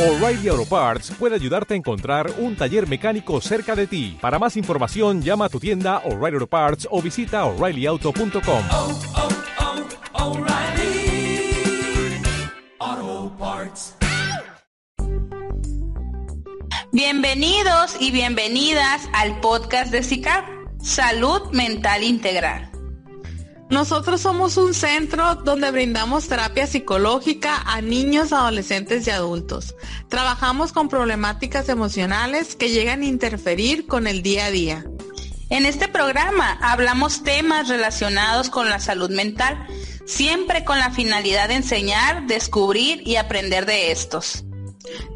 O'Reilly Auto Parts puede ayudarte a encontrar un taller mecánico cerca de ti. Para más información, llama a tu tienda O'Reilly Auto Parts o visita oreillyauto.com. oh, oh, Parts. Bienvenidos y bienvenidas al podcast de SICAP, Salud Mental Integral. Nosotros somos un centro donde brindamos terapia psicológica a niños, adolescentes y adultos. Trabajamos con problemáticas emocionales que llegan a interferir con el día a día. En este programa hablamos temas relacionados con la salud mental, siempre con la finalidad de enseñar, descubrir y aprender de estos.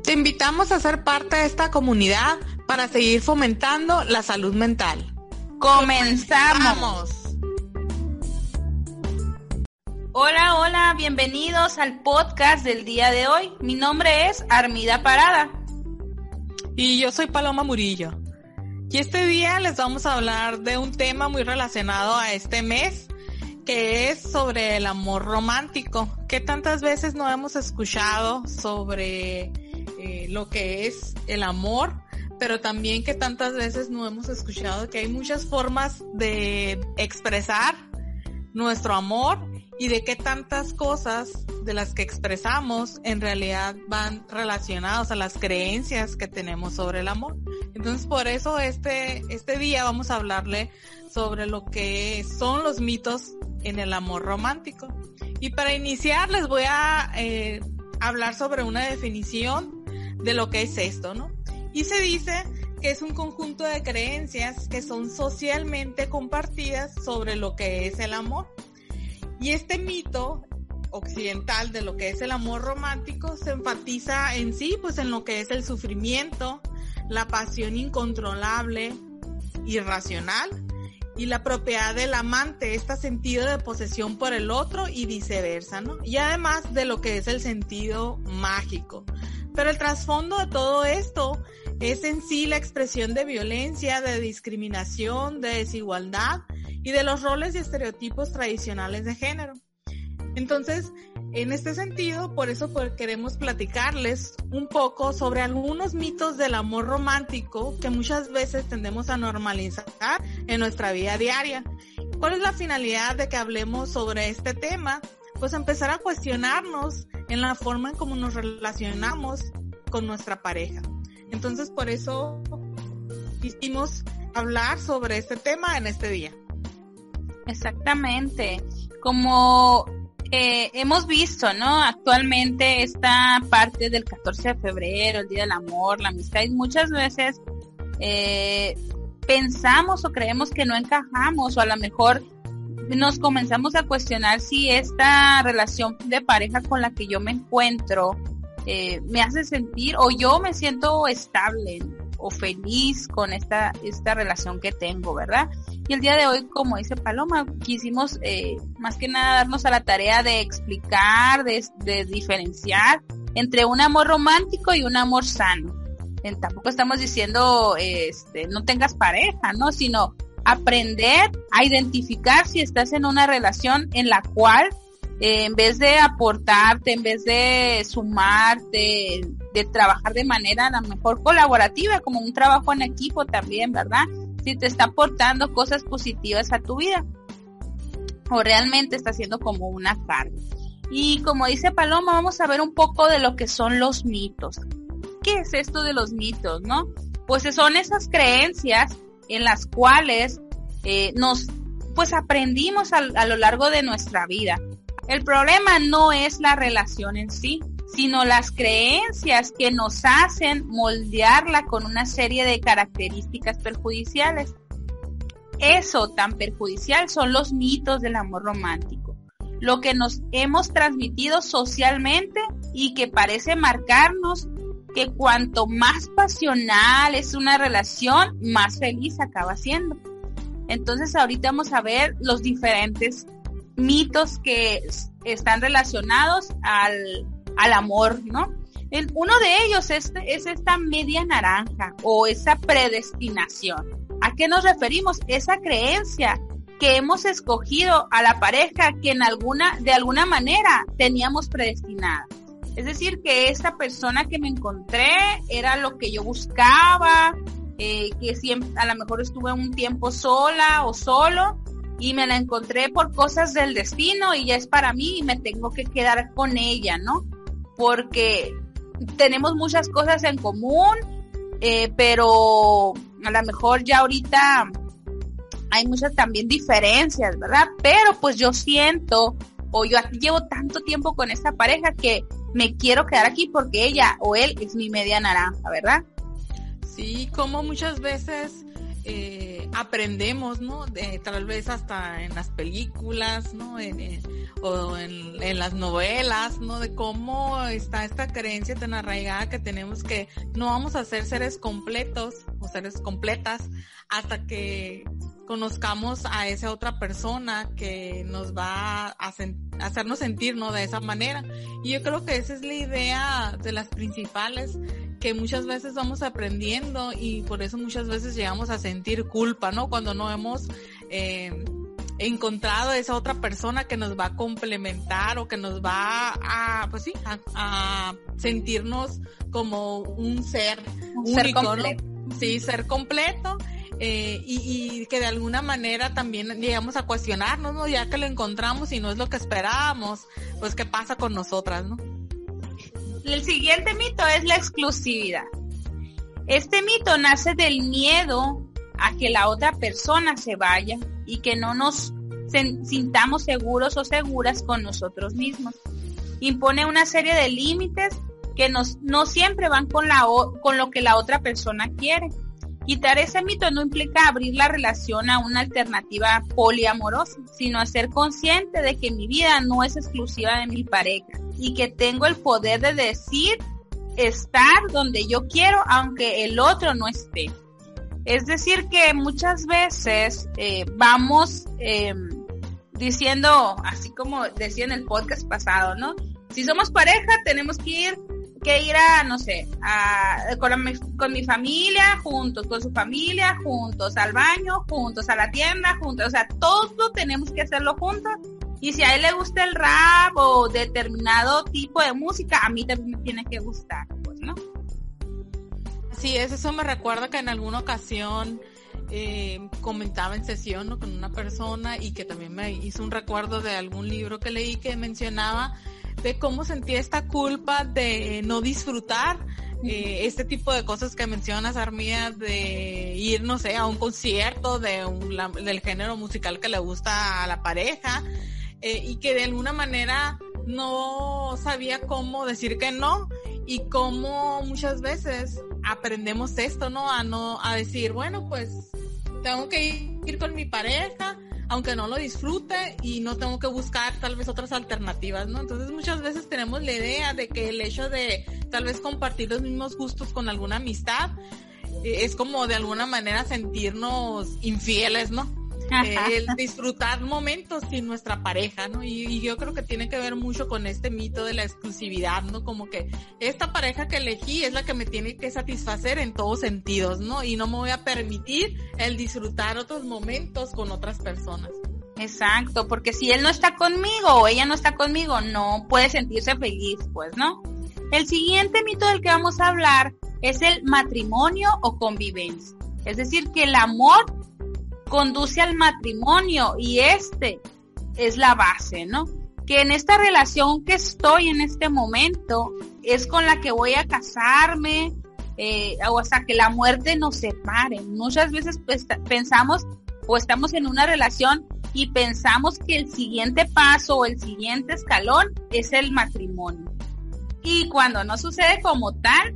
Te invitamos a ser parte de esta comunidad para seguir fomentando la salud mental. Comenzamos. Hola, hola, bienvenidos al podcast del día de hoy. Mi nombre es Armida Parada. Y yo soy Paloma Murillo. Y este día les vamos a hablar de un tema muy relacionado a este mes, que es sobre el amor romántico. que tantas veces no hemos escuchado sobre eh, lo que es el amor? Pero también que tantas veces no hemos escuchado que hay muchas formas de expresar nuestro amor y de qué tantas cosas de las que expresamos en realidad van relacionados a las creencias que tenemos sobre el amor. Entonces por eso este, este día vamos a hablarle sobre lo que son los mitos en el amor romántico. Y para iniciar les voy a eh, hablar sobre una definición de lo que es esto, ¿no? Y se dice que es un conjunto de creencias que son socialmente compartidas sobre lo que es el amor y este mito occidental de lo que es el amor romántico se enfatiza en sí, pues en lo que es el sufrimiento, la pasión incontrolable, irracional y la propiedad del amante, este sentido de posesión por el otro y viceversa, ¿no? Y además de lo que es el sentido mágico. Pero el trasfondo de todo esto es en sí la expresión de violencia, de discriminación, de desigualdad y de los roles y estereotipos tradicionales de género. Entonces, en este sentido, por eso queremos platicarles un poco sobre algunos mitos del amor romántico que muchas veces tendemos a normalizar en nuestra vida diaria. ¿Cuál es la finalidad de que hablemos sobre este tema? Pues empezar a cuestionarnos en la forma en cómo nos relacionamos con nuestra pareja. Entonces, por eso quisimos hablar sobre este tema en este día. Exactamente. Como eh, hemos visto, ¿no? Actualmente esta parte del 14 de febrero, el Día del Amor, la amistad, y muchas veces eh, pensamos o creemos que no encajamos o a lo mejor nos comenzamos a cuestionar si esta relación de pareja con la que yo me encuentro eh, me hace sentir o yo me siento estable o feliz con esta, esta relación que tengo, ¿verdad? Y el día de hoy, como dice Paloma, quisimos eh, más que nada darnos a la tarea de explicar, de, diferenciar entre un amor romántico y un amor sano. Tampoco estamos diciendo, este, no tengas pareja, ¿no? Sino aprender a identificar si estás en una relación en la cual eh, en vez de aportarte, en vez de sumarte, de trabajar de manera a lo mejor colaborativa, como un trabajo en equipo también, ¿verdad? Si te está aportando cosas positivas a tu vida o realmente está siendo como una carga. Y como dice Paloma, vamos a ver un poco de lo que son los mitos. ¿Qué es esto de los mitos, no? Pues son esas creencias en las cuales eh, nos, pues aprendimos a, a lo largo de nuestra vida. El problema no es la relación en sí, sino las creencias que nos hacen moldearla con una serie de características perjudiciales. Eso tan perjudicial son los mitos del amor romántico, lo que nos hemos transmitido socialmente y que parece marcarnos que cuanto más pasional es una relación, más feliz acaba siendo. Entonces ahorita vamos a ver los diferentes mitos que están relacionados al al amor, ¿no? El, uno de ellos es, es esta media naranja o esa predestinación. ¿A qué nos referimos? Esa creencia que hemos escogido a la pareja que en alguna, de alguna manera teníamos predestinada. Es decir, que esta persona que me encontré era lo que yo buscaba, eh, que siempre, a lo mejor estuve un tiempo sola o solo y me la encontré por cosas del destino y ya es para mí y me tengo que quedar con ella, ¿no? Porque tenemos muchas cosas en común, eh, pero a lo mejor ya ahorita hay muchas también diferencias, ¿verdad? Pero pues yo siento o yo llevo tanto tiempo con esta pareja que me quiero quedar aquí porque ella o él es mi media naranja, ¿verdad? Sí, como muchas veces eh, aprendemos, ¿no? De, tal vez hasta en las películas, ¿no? En, o en, en, las novelas, ¿no? De cómo está esta creencia tan arraigada que tenemos que no vamos a ser seres completos o seres completas hasta que conozcamos a esa otra persona que nos va a, hacernos sentir, ¿no? De esa manera. Y yo creo que esa es la idea de las principales que muchas veces vamos aprendiendo y por eso muchas veces llegamos a sentir culpa, ¿no? Cuando no hemos eh, encontrado esa otra persona que nos va a complementar o que nos va a, pues sí, a, sentirnos como un ser un único, ser completo. Sí, ser completo eh, y, y, que de alguna manera también llegamos a cuestionarnos, ¿no? Ya que lo encontramos y no es lo que esperábamos, pues qué pasa con nosotras, ¿no? El siguiente mito es la exclusividad. Este mito nace del miedo a que la otra persona se vaya y que no nos sintamos seguros o seguras con nosotros mismos. Impone una serie de límites que no siempre van con lo que la otra persona quiere. Quitar ese mito no implica abrir la relación a una alternativa poliamorosa, sino a ser consciente de que mi vida no es exclusiva de mi pareja y que tengo el poder de decir estar donde yo quiero aunque el otro no esté. Es decir, que muchas veces eh, vamos eh, diciendo, así como decía en el podcast pasado, ¿no? Si somos pareja, tenemos que ir que ir a, no sé, a, con, mi, con mi familia juntos, con su familia juntos, al baño juntos, a la tienda juntos, o sea, todo tenemos que hacerlo juntos. Y si a él le gusta el rap o determinado tipo de música, a mí también me tiene que gustar, pues, ¿no? Sí, es, eso me recuerda que en alguna ocasión eh, comentaba en sesión ¿no? con una persona y que también me hizo un recuerdo de algún libro que leí que mencionaba de cómo sentía esta culpa de no disfrutar eh, este tipo de cosas que mencionas, Armía, de ir, no sé, a un concierto de un, del género musical que le gusta a la pareja eh, y que de alguna manera no sabía cómo decir que no y cómo muchas veces aprendemos esto, ¿no? A no, a decir, bueno, pues tengo que ir con mi pareja, aunque no lo disfrute y no tengo que buscar tal vez otras alternativas, ¿no? Entonces muchas veces tenemos la idea de que el hecho de tal vez compartir los mismos gustos con alguna amistad eh, es como de alguna manera sentirnos infieles, ¿no? Eh, el disfrutar momentos sin nuestra pareja, ¿no? Y, y, yo creo que tiene que ver mucho con este mito de la exclusividad, ¿no? Como que esta pareja que elegí es la que me tiene que satisfacer en todos sentidos, ¿no? Y no me voy a permitir el disfrutar otros momentos con otras personas. Exacto, porque si él no está conmigo o ella no está conmigo, no puede sentirse feliz, pues, ¿no? El siguiente mito del que vamos a hablar es el matrimonio o convivencia. Es decir, que el amor conduce al matrimonio y este es la base, ¿no? Que en esta relación que estoy en este momento es con la que voy a casarme eh, o hasta que la muerte nos separe. Muchas veces pues, pensamos o estamos en una relación y pensamos que el siguiente paso o el siguiente escalón es el matrimonio. Y cuando no sucede como tal,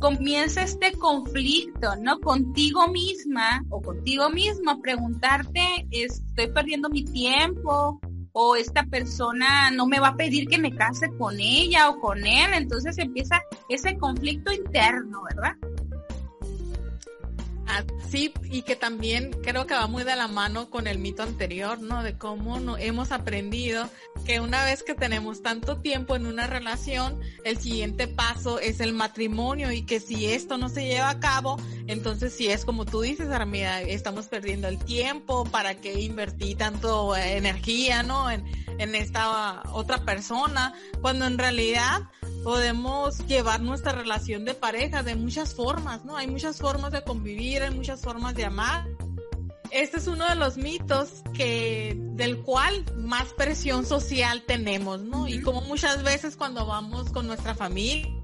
comienza este conflicto, ¿no? Contigo misma o contigo mismo, preguntarte, estoy perdiendo mi tiempo o esta persona no me va a pedir que me case con ella o con él, entonces empieza ese conflicto interno, ¿verdad? Sí, y que también creo que va muy de la mano con el mito anterior, ¿no? De cómo no, hemos aprendido que una vez que tenemos tanto tiempo en una relación, el siguiente paso es el matrimonio y que si esto no se lleva a cabo, entonces si es como tú dices, Armida, estamos perdiendo el tiempo, ¿para qué invertí tanto energía, ¿no? En, en esta otra persona, cuando en realidad podemos llevar nuestra relación de pareja de muchas formas, ¿no? Hay muchas formas de convivir, hay muchas formas de amar. Este es uno de los mitos que del cual más presión social tenemos, ¿no? Y como muchas veces cuando vamos con nuestra familia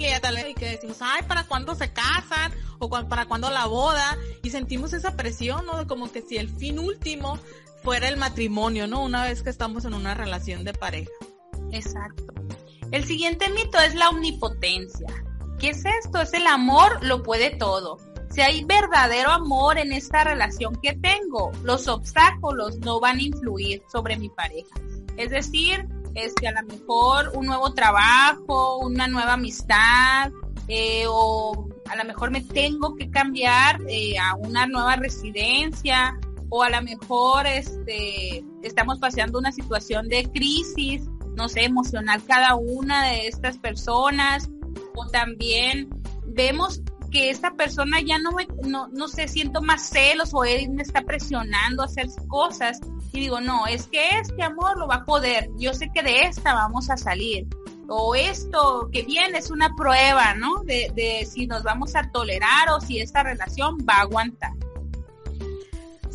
y que decimos, ay, ¿para cuándo se casan? O para cuándo la boda? Y sentimos esa presión, ¿no? De como que si el fin último fuera el matrimonio, ¿no? Una vez que estamos en una relación de pareja. Exacto. El siguiente mito es la omnipotencia. ¿Qué es esto? Es el amor, lo puede todo. Si hay verdadero amor en esta relación que tengo, los obstáculos no van a influir sobre mi pareja. Es decir, este, a lo mejor un nuevo trabajo, una nueva amistad, eh, o a lo mejor me tengo que cambiar eh, a una nueva residencia, o a lo mejor este, estamos pasando una situación de crisis, no sé, emocional cada una de estas personas, o también vemos que esta persona ya no me, no, no sé, siento más celos o él me está presionando a hacer cosas y digo, no, es que este amor lo va a poder, yo sé que de esta vamos a salir, o esto que viene es una prueba, ¿no? De, de si nos vamos a tolerar o si esta relación va a aguantar.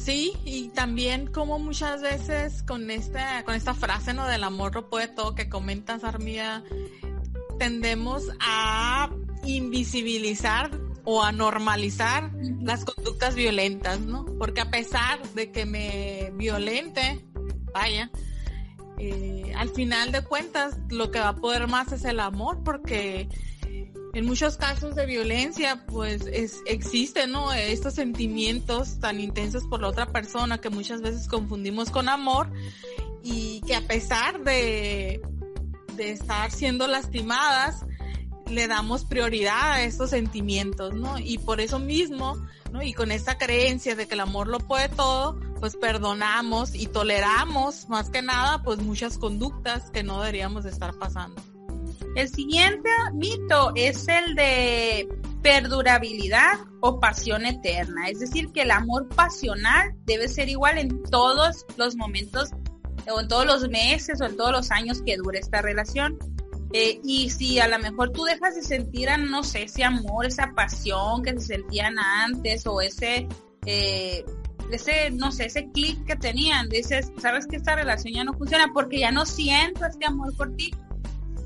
Sí, y también como muchas veces con esta, con esta frase, ¿no? Del amor lo puede todo que comentas, Armía, tendemos a invisibilizar o a normalizar las conductas violentas, ¿no? Porque a pesar de que me violente, vaya, eh, al final de cuentas lo que va a poder más es el amor, porque en muchos casos de violencia, pues es, existen, ¿no? Estos sentimientos tan intensos por la otra persona que muchas veces confundimos con amor y que a pesar de, de estar siendo lastimadas, le damos prioridad a estos sentimientos, ¿no? Y por eso mismo, ¿no? Y con esta creencia de que el amor lo puede todo, pues perdonamos y toleramos más que nada, pues muchas conductas que no deberíamos estar pasando. El siguiente mito es el de perdurabilidad o pasión eterna, es decir, que el amor pasional debe ser igual en todos los momentos o en todos los meses o en todos los años que dure esta relación. Eh, y si a lo mejor tú dejas de sentir, no sé, ese amor, esa pasión que se sentían antes o ese, eh, ese, no sé, ese clic que tenían, dices, sabes que esta relación ya no funciona porque ya no siento este amor por ti.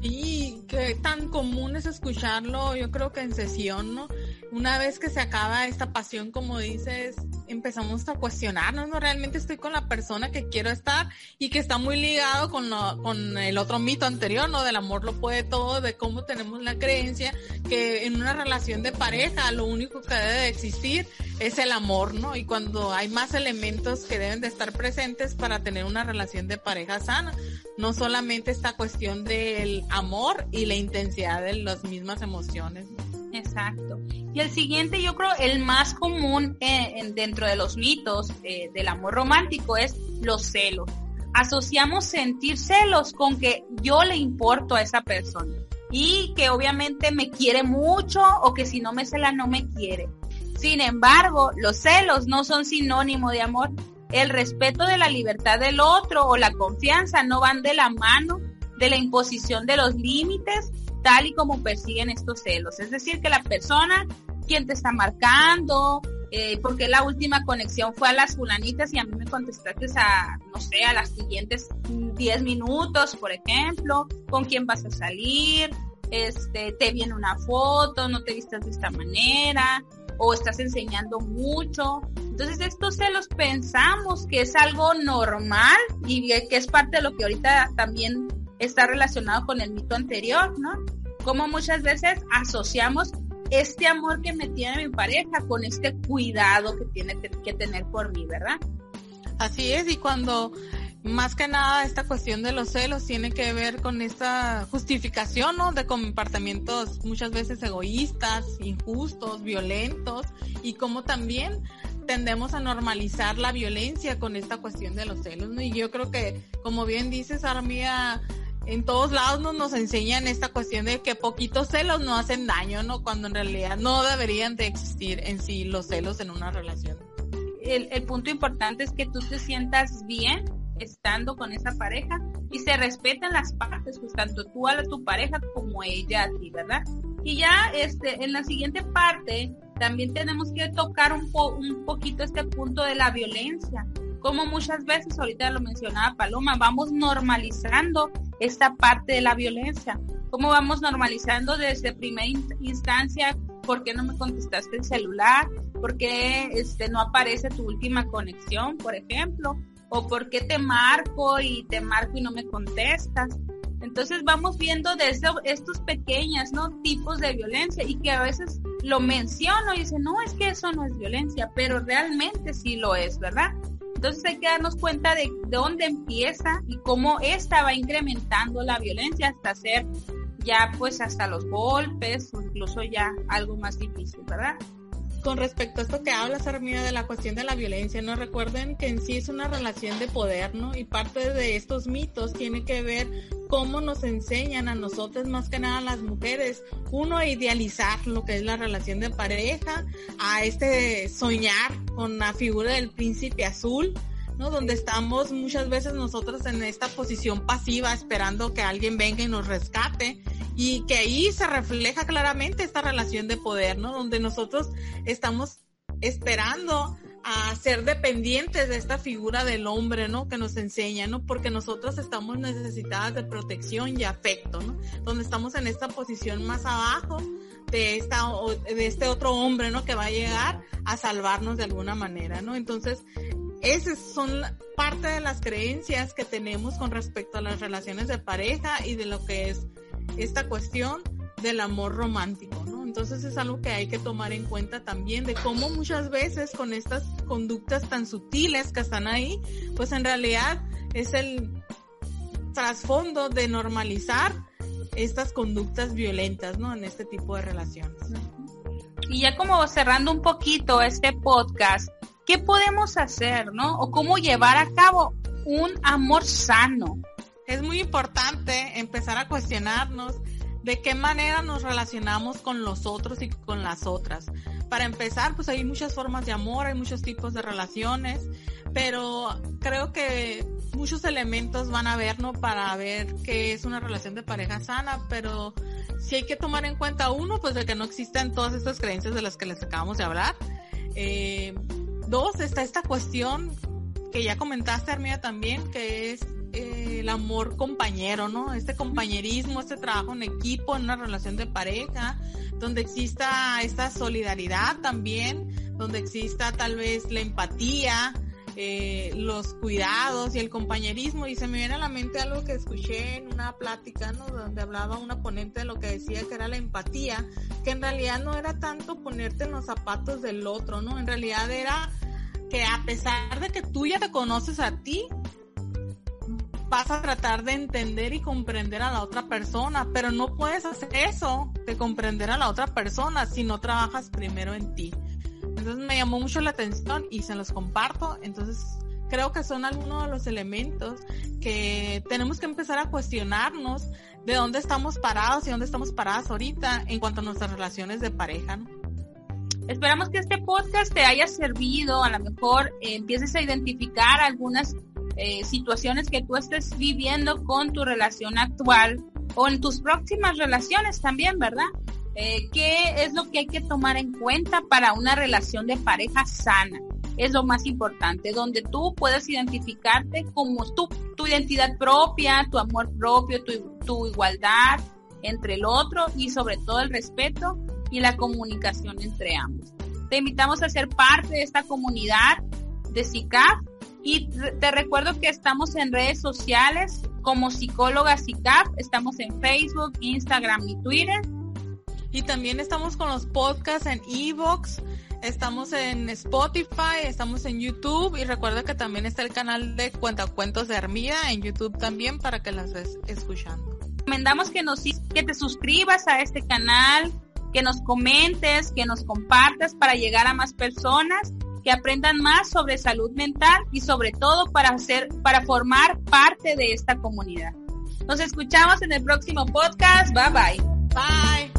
Y qué tan común es escucharlo, yo creo que en sesión, ¿no? Una vez que se acaba esta pasión, como dices, empezamos a cuestionarnos, ¿no? Realmente estoy con la persona que quiero estar y que está muy ligado con, lo, con el otro mito anterior, ¿no? Del amor lo puede todo, de cómo tenemos la creencia que en una relación de pareja lo único que debe de existir es el amor, ¿no? Y cuando hay más elementos que deben de estar presentes para tener una relación de pareja sana, no solamente esta cuestión del amor y la intensidad de las mismas emociones. Exacto. Y el siguiente, yo creo, el más común eh, dentro de los mitos eh, del amor romántico es los celos. Asociamos sentir celos con que yo le importo a esa persona y que obviamente me quiere mucho o que si no me cela no me quiere. Sin embargo, los celos no son sinónimo de amor. El respeto de la libertad del otro o la confianza no van de la mano de la imposición de los límites tal y como persiguen estos celos. Es decir, que la persona, quien te está marcando, eh, porque la última conexión fue a las fulanitas y a mí me contestaste a, no sé, a las siguientes 10 minutos, por ejemplo, con quién vas a salir, este, te viene una foto, no te vistas de esta manera, o estás enseñando mucho. Entonces estos celos pensamos que es algo normal y que es parte de lo que ahorita también está relacionado con el mito anterior, ¿no? Como muchas veces asociamos este amor que me tiene mi pareja con este cuidado que tiene que tener por mí, ¿verdad? Así es, y cuando más que nada esta cuestión de los celos tiene que ver con esta justificación, ¿no? De comportamientos muchas veces egoístas, injustos, violentos, y como también tendemos a normalizar la violencia con esta cuestión de los celos, ¿no? Y yo creo que, como bien dices, Armía, en todos lados nos, nos enseñan esta cuestión de que poquitos celos no hacen daño, ¿no? Cuando en realidad no deberían de existir en sí los celos en una relación. El, el punto importante es que tú te sientas bien estando con esa pareja y se respetan las partes, pues tanto tú a tu pareja como ella a ti, ¿verdad? Y ya este, en la siguiente parte también tenemos que tocar un, po un poquito este punto de la violencia. Como muchas veces, ahorita lo mencionaba Paloma, vamos normalizando esta parte de la violencia. Cómo vamos normalizando desde primera instancia, ¿por qué no me contestaste el celular? ¿Por qué este, no aparece tu última conexión, por ejemplo? ¿O por qué te marco y te marco y no me contestas? Entonces vamos viendo desde estos pequeños tipos de violencia y que a veces lo menciono y dicen, no, es que eso no es violencia, pero realmente sí lo es, ¿verdad? Entonces hay que darnos cuenta de, dónde empieza y cómo esta va incrementando la violencia hasta ser ya pues hasta los golpes o incluso ya algo más difícil, ¿verdad? Con respecto a esto que hablas, Armida, de la cuestión de la violencia, ¿no? Recuerden que en sí es una relación de poder, ¿no? Y parte de estos mitos tiene que ver cómo nos enseñan a nosotros, más que nada a las mujeres, uno a idealizar lo que es la relación de pareja, a este soñar con la figura del príncipe azul, Donde estamos muchas veces nosotros en esta posición pasiva esperando que alguien venga y nos rescate y que ahí se refleja claramente esta relación de poder, ¿no? Donde nosotros estamos esperando a ser dependientes de esta figura del hombre, ¿no? Que nos enseña, ¿no? Porque nosotros estamos necesitadas de protección y afecto, ¿no? Donde estamos en esta posición más abajo de esta de este otro hombre, ¿no? Que va a llegar a salvarnos de alguna manera, ¿no? Entonces, esas son parte de las creencias que tenemos con respecto a las relaciones de pareja y de lo que es esta cuestión del amor romántico, ¿no? Entonces es algo que hay que tomar en cuenta también de cómo muchas veces con estas conductas tan sutiles que están ahí, pues en realidad es el trasfondo de normalizar estas conductas violentas, ¿no? En este tipo de relaciones. Y ya como cerrando un poquito este podcast, ¿qué podemos hacer, no? O cómo llevar a cabo un amor sano, es muy importante empezar a cuestionarnos de qué manera nos relacionamos con los otros y con las otras. Para empezar, pues hay muchas formas de amor, hay muchos tipos de relaciones, pero creo que muchos elementos van a ver, ¿no? Para ver qué es una relación de pareja sana, pero sí hay que tomar en cuenta uno, pues de que no existen todas estas creencias de las que les acabamos de hablar. Eh, dos, está esta cuestión que ya comentaste, Armida, también, que es eh, el amor compañero, ¿no? Este compañerismo, este trabajo en equipo, en una relación de pareja, donde exista esta solidaridad también, donde exista tal vez la empatía, eh, los cuidados y el compañerismo. Y se me viene a la mente algo que escuché en una plática, ¿no? Donde hablaba una ponente de lo que decía que era la empatía, que en realidad no era tanto ponerte en los zapatos del otro, ¿no? En realidad era que a pesar de que tú ya te conoces a ti, vas a tratar de entender y comprender a la otra persona, pero no puedes hacer eso de comprender a la otra persona si no trabajas primero en ti. Entonces me llamó mucho la atención y se los comparto. Entonces creo que son algunos de los elementos que tenemos que empezar a cuestionarnos de dónde estamos parados y dónde estamos paradas ahorita en cuanto a nuestras relaciones de pareja. Esperamos que este podcast te haya servido, a lo mejor eh, empieces a identificar algunas eh, situaciones que tú estés viviendo con tu relación actual o en tus próximas relaciones también, ¿verdad? Eh, ¿Qué es lo que hay que tomar en cuenta para una relación de pareja sana? Es lo más importante, donde tú puedes identificarte como tu, tu identidad propia, tu amor propio, tu, tu igualdad entre el otro y sobre todo el respeto y la comunicación entre ambos. Te invitamos a ser parte de esta comunidad de SICAF y te recuerdo que estamos en redes sociales como psicóloga CICAP, estamos en Facebook, Instagram y Twitter. Y también estamos con los podcasts en Evox, estamos en Spotify, estamos en YouTube y recuerda que también está el canal de Cuentacuentos de Armida en YouTube también para que las estés escuchando. Recomendamos que nos que te suscribas a este canal, que nos comentes, que nos compartas para llegar a más personas que aprendan más sobre salud mental y sobre todo para hacer, para formar parte de esta comunidad. Nos escuchamos en el próximo podcast. Bye bye. Bye.